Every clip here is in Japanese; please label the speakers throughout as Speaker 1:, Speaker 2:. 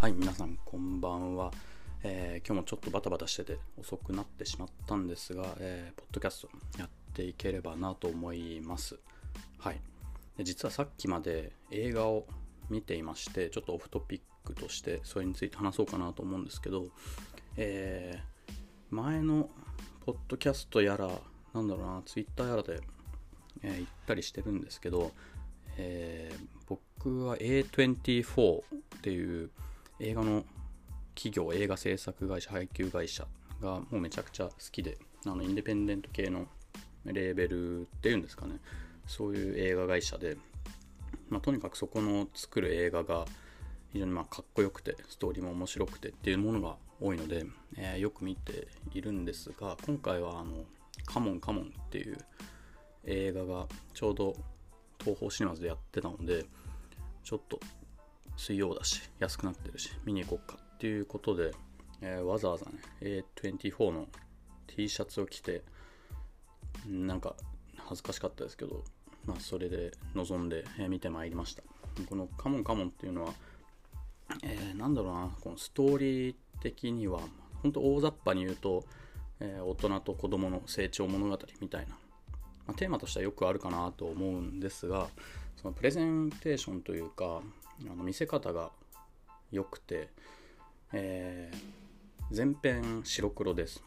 Speaker 1: はい、皆さんこんばんは、えー今日もちょっとバタバタしてて遅くなってしまったんですが、えーポッドキャストやっていければなと思います。はい。で実はさっきまで映画を見ていまして、ちょっとオフトピックとしてそれについて話そうかなと思うんですけど、えー前のポッドキャストやら、なんだろうな、ツイッターやらで、えー言ったりしてるんですけど、えー僕は A24 っていう映画の企業映画制作会社配給会社がもうめちゃくちゃ好きであのインデペンデント系のレーベルっていうんですかね。そういう映画会社で、まあ、とにかくそこの作る映画が非常にまあかっこよくてストーリーも面白くてっていうものが多いので、えーよく見ているんですが今回はあの「カモンカモン」っていう映画がちょうど東宝シネマズでやってたのでちょっと水曜だし安くなってるし見に行こうかっていうことで、えーわざわざね A24 の T シャツを着てなんか恥ずかしかったですけど、まあ、それで臨んで、えー見てまいりました。この「カモンカモン」っていうのは、えーなんだろうなこのストーリー的には本当大雑把に言うと、えー大人と子供の成長物語みたいなまあ、テーマとしてはよくあるかなと思うんですがそのプレゼンテーションというかあの見せ方が良くて、えー全編白黒です。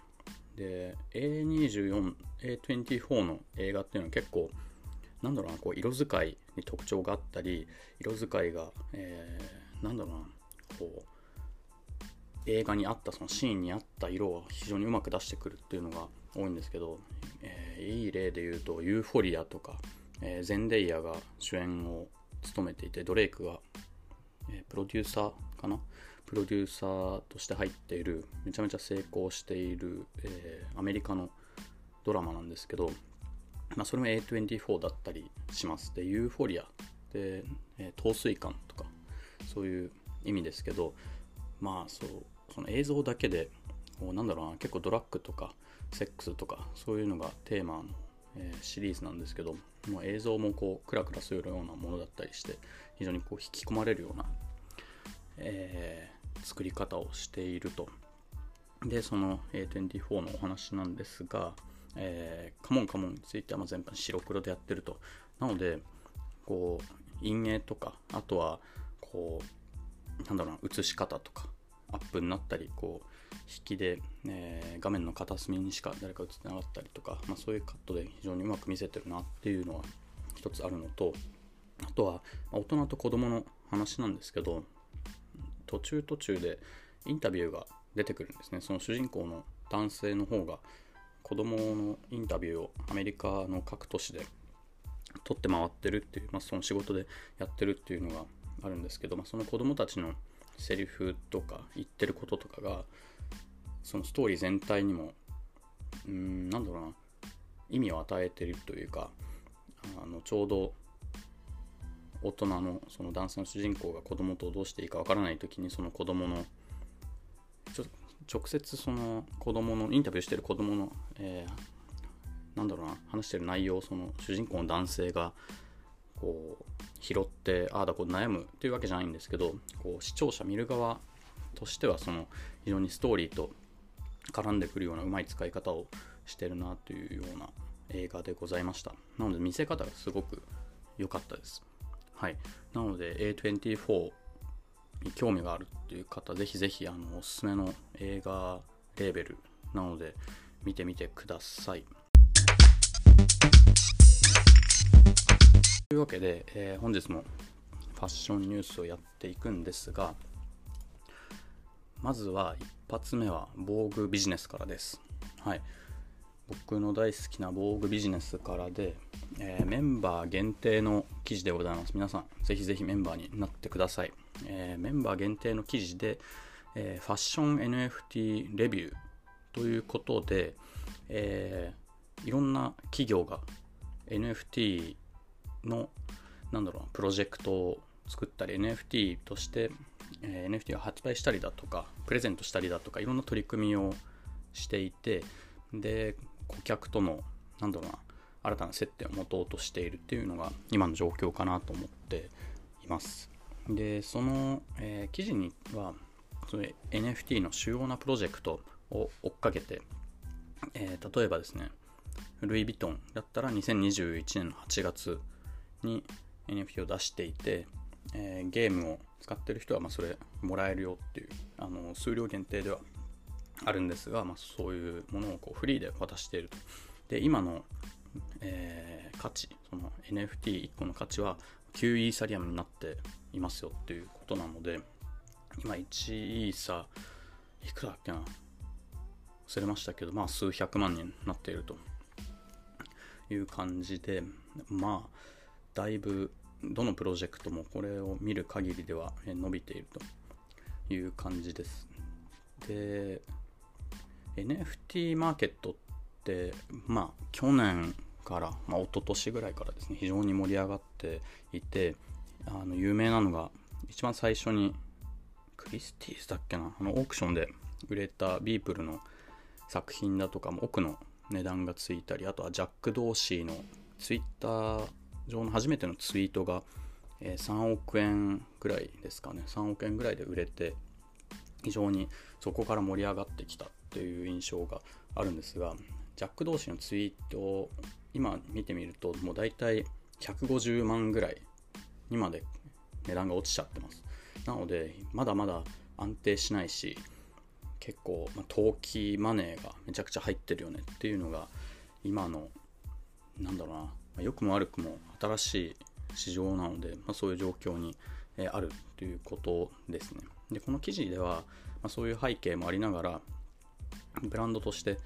Speaker 1: で A24、A24 の映画っていうのは結構なんだろうなこう色使いに特徴があったり色使いが、えーなんだろうなこう映画に合ったそのシーンに合った色を非常にうまく出してくるっていうのが多いんですけど、えーいい例で言うとユーフォリアとか、えーゼンデイヤが主演を務めていてドレイクが、えプロデューサーかな？プロデューサーとして入っているめちゃめちゃ成功している、えーアメリカのドラマなんですけど、まあ、それも A24 だったりします。でユーフォリアで、えー陶酔感とかそういう意味ですけどまあそうその映像だけでこうなんだろうな結構ドラッグとかセックスとかそういうのがテーマの、えシリーズなんですけどもう映像もこうクラクラするようなものだったりして非常にこう引き込まれるような、えー作り方をしていると。でその A24 のお話なんですが、えーカモンカモンについてはま全般白黒でやってると。なのでこう陰影とかあとはこうなんだろうな映し方とかアップになったりこう引きで、えー画面の片隅にしか誰か映ってなかったりとか、まあ、そういうカットで非常にうまく見せてるなっていうのは一つあるのとあとは大人と子供の話なんですけど途中途中でインタビューが出てくるんですね。その主人公の男性の方が子供のインタビューをアメリカの各都市で撮って回ってるっていう、まあ、その仕事でやってるっていうのがあるんですけど、まあ、その子供たちのセリフとか言ってることとかがそのストーリー全体にもうんなんだろうな。意味を与えてるというかあのちょうど大人のその男性の主人公が子供とどうしていいかわからない時にその子供の直接その子供のインタビューしてる子供の、えーなんだろうな話してる内容をその主人公の男性がこう拾ってああだこう悩むっていうわけじゃないんですけどこう視聴者見る側としてはその非常にストーリーと絡んでくるようなうまい使い方をしてるなというような映画でございました。なので見せ方がすごく良かったです。はい。なので A24 に興味があるっていう方ぜひぜひあのおすすめの映画レーベルなので見てみてください。というわけで、えー本日もファッションニュースをやっていくんですがまずは一発目は防具ビジネスからです。はい。僕の大好きな防具ビジネスからで、えーメンバー限定の記事でございます。皆さんぜひぜひメンバーになってください、えーメンバー限定の記事で、えーファッション NFT レビューということで、えいろんな企業が NFT のなんだろうプロジェクトを作ったり NFT として、え NFT を発売したりだとかプレゼントしたりだとかいろんな取り組みをしていてで顧客とのなんだろうな新たな接点を持とうとしているっていうのが今の状況かなと思っています。でその、えー記事にはその NFT の主要なプロジェクトを追っかけて、えー、例えばですねルイ・ヴィトンだったら2021年の8月に NFT を出していて、えー、ゲームを使ってる人はまそれもらえるよっていうあの数量限定ではあるんですが、まあ、そういうものをこうフリーで渡していると。で今の、えー、価値その NFT1 個の価値は9イーサリアムになっていますよっていうことなので今1イーサいくらだっけな忘れましたけどまあ数百万になっているという感じでまあだいぶどのプロジェクトもこれを見る限りでは伸びているという感じです。で NFT マーケットってまあ去年から、まあ、一昨年ぐらいからですね非常に盛り上がっていてあの有名なのが一番最初にクリスティーズだっけなあのオークションで売れたビープルの作品だとかも奥の値段がついたりあとはジャック・ドーシーのツイッター上の初めてのツイートが、え3億円ぐらいですかね。3億円ぐらいで売れて非常にそこから盛り上がってきたっていう印象があるんですがジャック同士のツイートを今見てみるともう大体150万ぐらいにまで値段が落ちちゃってます。なのでまだまだ安定しないし結構、まあ、投機マネーがめちゃくちゃ入ってるよねっていうのが今のなんだろうな、まあ、良くも悪くも新しい市場なので、まあ、そういう状況に、あるということですねでこの記事では、まあ、そういう背景もありながらブランドとして、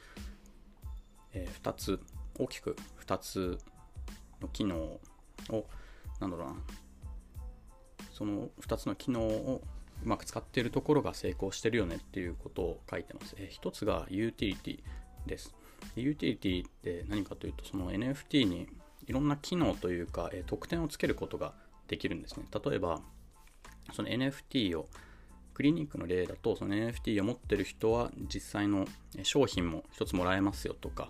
Speaker 1: えー、2つ大きく2つの機能をなんだろうなその2つの機能をうまく使っているところが成功してるよねっていうことを書いてます。えー、1つがユーティリティです。ユーティリティって何かというとその NFT にいろんな機能というか、えー、特典をつけることができるんですね。例えばその NFT をクリニックの例だとその NFT を持ってる人は実際の商品も1つもらえますよとか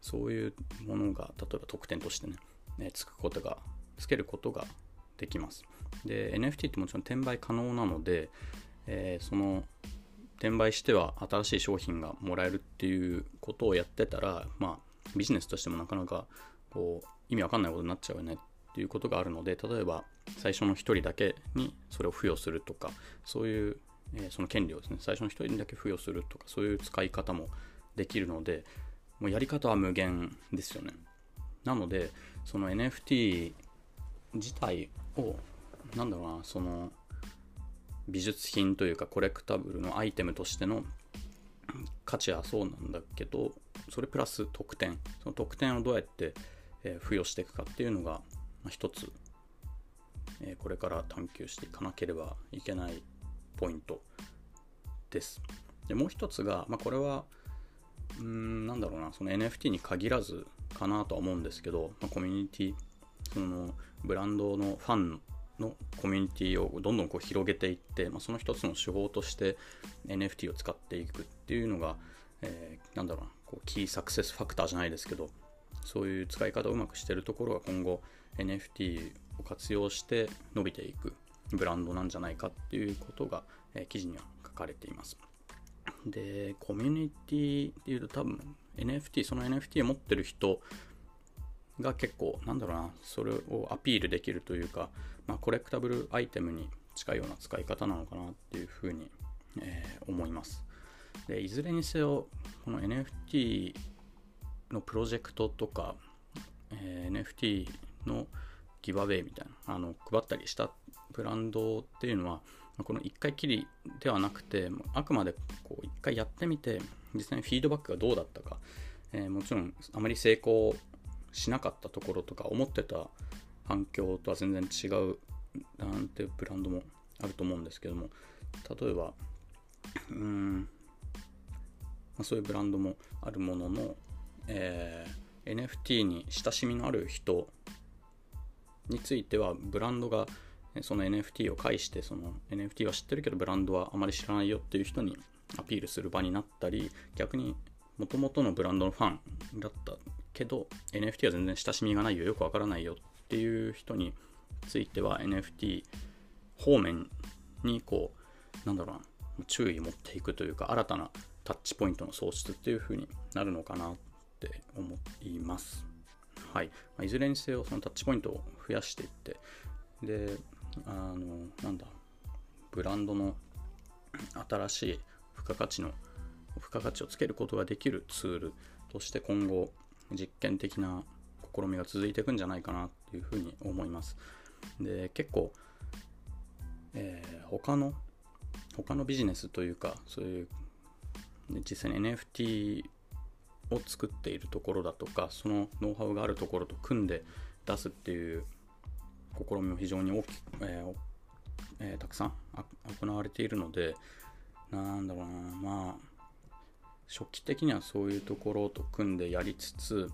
Speaker 1: そういうものが例えば特典としてね、ねつくことがつけることができますで NFT ってもちろん転売可能なので、えー、その転売しては新しい商品がもらえるっていうことをやってたらまあビジネスとしてもなかなかこう意味わかんないことになっちゃうよねっていうことがあるので例えば最初の1人だけにそれを付与するとかそういう、えー、その権利をですね最初の1人だけ付与するとかそういう使い方もできるのでもうやり方は無限ですよね。なのでその NFT 自体をなんだろうなその美術品というかコレクタブルのアイテムとしての価値はそうなんだけどそれプラス特典。その特典をどうやって、え付与していくかっていうのが一つえこれから探求していかなければいけないポイントです。でもう一つが、まあ、これはうーんなんだろうなその NFT に限らずかなとは思うんですけど、まあ、コミュニティそのブランドのファンのコミュニティをどんどんこう広げていって、まあ、その一つの手法として NFT を使っていくっていうのが、えー、なんだろうなこうキーサクセスファクターじゃないですけどそういう使い方をうまくしてるところが今後 NFT を活用して伸びていくブランドなんじゃないかっていうことが、え、記事には書かれています。で、コミュニティっていうと多分 NFT、その NFT を持ってる人が結構、なんだろうな、それをアピールできるというか、まあ、コレクタブルアイテムに近いような使い方なのかなっていうふうに、えー、思います。で、いずれにせよ、この NFT のプロジェクトとか、えー、NFT のギバウェイみたいなあの配ったりしたブランドっていうのはこの1回きりではなくてあくまでこう1回やってみて実際にフィードバックがどうだったか、えー、もちろんあまり成功しなかったところとか思ってた反響とは全然違うなんてブランドもあると思うんですけども例えばうん、ま、そういうブランドもあるものの、えー、NFT に親しみのある人についてはブランドがその NFT を介してその NFT は知ってるけどブランドはあまり知らないよっていう人にアピールする場になったり逆にもともとのブランドのファンだったけど NFT は全然親しみがないよよくわからないよっていう人については NFT 方面にこうなんだろうな注意持っていくというか新たなタッチポイントの創出っていう風になるのかなって思います。はい。まいずれにせよそのタッチポイントを増やしていってであのなんだブランドの新しい付加価値の付加価値をつけることができるツールとして今後実験的な試みが続いていくんじゃないかなっていうふうに思います。で結構、えー、他の他のビジネスというかそういう実際に NFT を作っているところだとかそのノウハウがあるところと組んで出すっていう試みも非常に大きく、えーえー、たくさん行われているのでなんだろうなまあ初期的にはそういうところと組んでやりつつ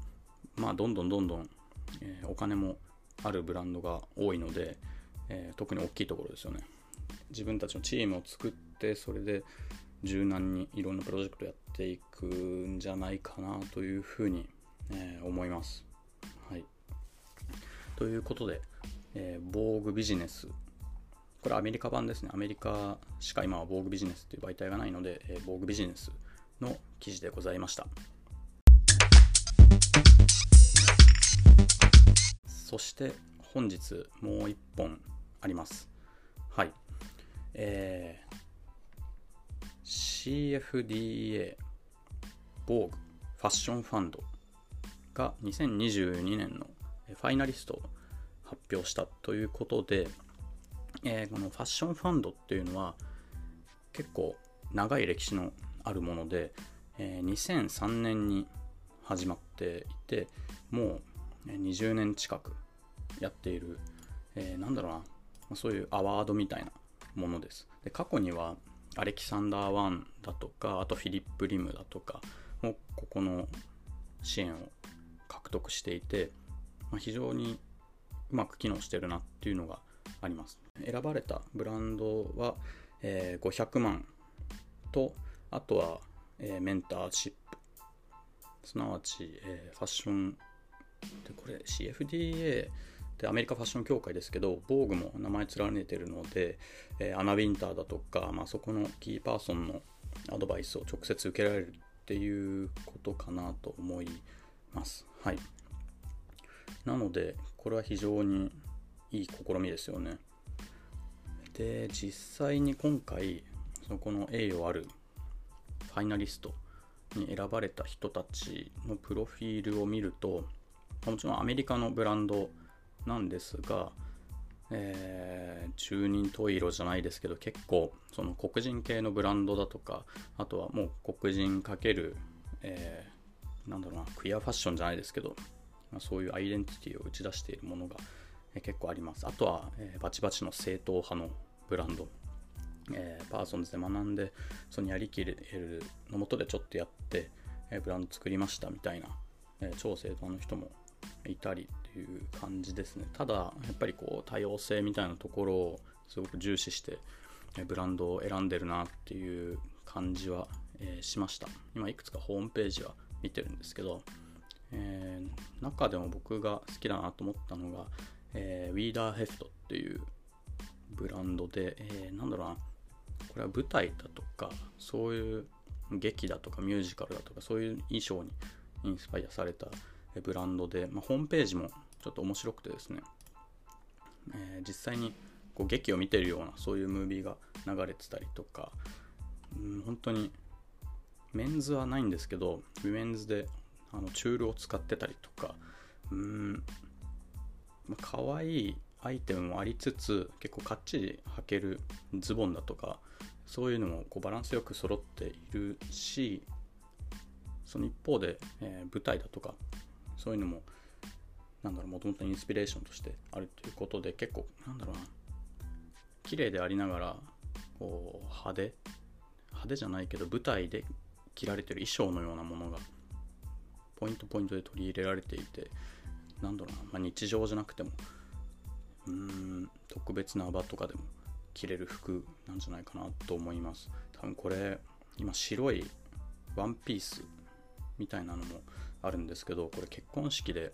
Speaker 1: まあどんどんどんどん、えー、お金もあるブランドが多いので、えー、特に大きいところですよね。自分たちのチームを作ってそれで柔軟にいろんなプロジェクトやっていくんじゃないかなというふうに、えー、思います。はい、ということで、えー、防具ビジネスこれアメリカ版ですね。アメリカしか今は防具ビジネスという媒体がないので、えー、防具ビジネスの記事でございました。そして本日もう一本あります。はい。えー、CFDA 防具ファッションファンドが2022年のファイナリストを発表したということで、えー、このファッションファンドっていうのは結構長い歴史のあるもので、えー、2003年に始まっていてもう20年近くやっている、えー、なんだろうなそういうアワードみたいなものです。で過去にはアレキサンダー・ワンだとかあとフィリップ・リムだとかもここの支援を獲得していて、まあ、非常にうまく機能してるなっていうのがあります。選ばれたブランドは、えー、500万とあとは、えー、メンターシップ。すなわち、えー、ファッションでこれ CFDA でアメリカファッション協会ですけど、防具も名前連ねてるので、えー、アナ・ウィンターだとか、まあ、そこのキーパーソンのアドバイスを直接受けられるっていうことかなと思います。はい。なので、これは非常にいい試みですよね。で、実際に今回、そこの栄誉あるファイナリストに選ばれた人たちのプロフィールを見ると、もちろんアメリカのブランドなんですが、えー、中人十色じゃないですけど結構その黒人系のブランドだとかあとはもう黒人かける、えー、なんだろうなクイアファッションじゃないですけど、まあ、そういうアイデンティティを打ち出しているものが、えー、結構あります。あとは、えー、バチバチの正統派のブランド、えー、パーソンズで学んでそのやりきれるのもとでちょっとやって、えー、ブランド作りましたみたいな、えー、超正統の人もいたりいう感じですね。ただやっぱりこう多様性みたいなところをすごく重視してブランドを選んでるなっていう感じは、え、しました。今いくつかホームページは見てるんですけど、えー、中でも僕が好きだなと思ったのが、えー、ウィーダーヘフトっていうブランドで、えー、なんだろうなこれは舞台だとかそういう劇だとかミュージカルだとかそういう衣装にインスパイアされたブランドで、まあ、ホームページもちょっと面白くてですね、えー、実際にこう劇を見てるようなそういうムービーが流れてたりとか、うん、本当にメンズはないんですけどウィメンズであのチュールを使ってたりとかうん、ま、可愛いアイテムもありつつ結構かっちり履けるズボンだとかそういうのもこうバランスよく揃っているしその一方で、えー、舞台だとかそういうのもなんだろうもともとインスピレーションとしてあるということで結構なんだろうな綺麗でありながらこう派手派手じゃないけど舞台で着られてる衣装のようなものがポイントポイントで取り入れられていてなんだろうな、まあ、日常じゃなくてもうーん特別な場とかでも着れる服なんじゃないかなと思います。多分これ今白いワンピースみたいなのもあるんですけどこれ結婚式で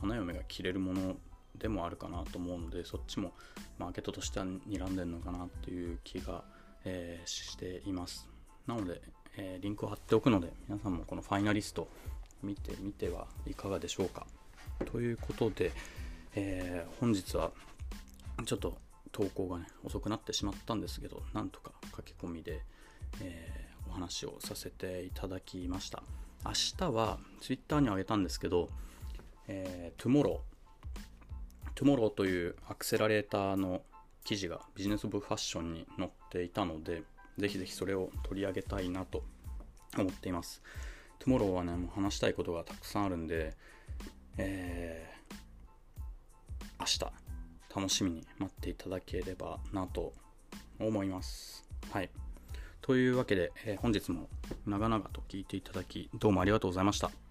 Speaker 1: 花嫁が着れるものでもあるかなと思うのでそっちもマーケットとしては睨んでるのかなっていう気がえー、しています。なので、えー、リンクを貼っておくので、皆さんもこのファイナリスト見てみてはいかがでしょうか。ということで、えー、本日はちょっと投稿がね、遅くなってしまったんですけど、なんとか書き込みで、え、お話をさせていただきました。明日は Twitter にあげたんですけど、えー、Tomorrow、Tomorrow というアクセラレーターの記事がビジネス部ファッションに載っていたので、ぜひぜひそれを取り上げたいなと思っています。Tomorrow はね、もう話したいことがたくさんあるんで、えー、明日、楽しみに待っていただければなと思います。はい。というわけで、えー、本日も長々と聞いていただき、どうもありがとうございました。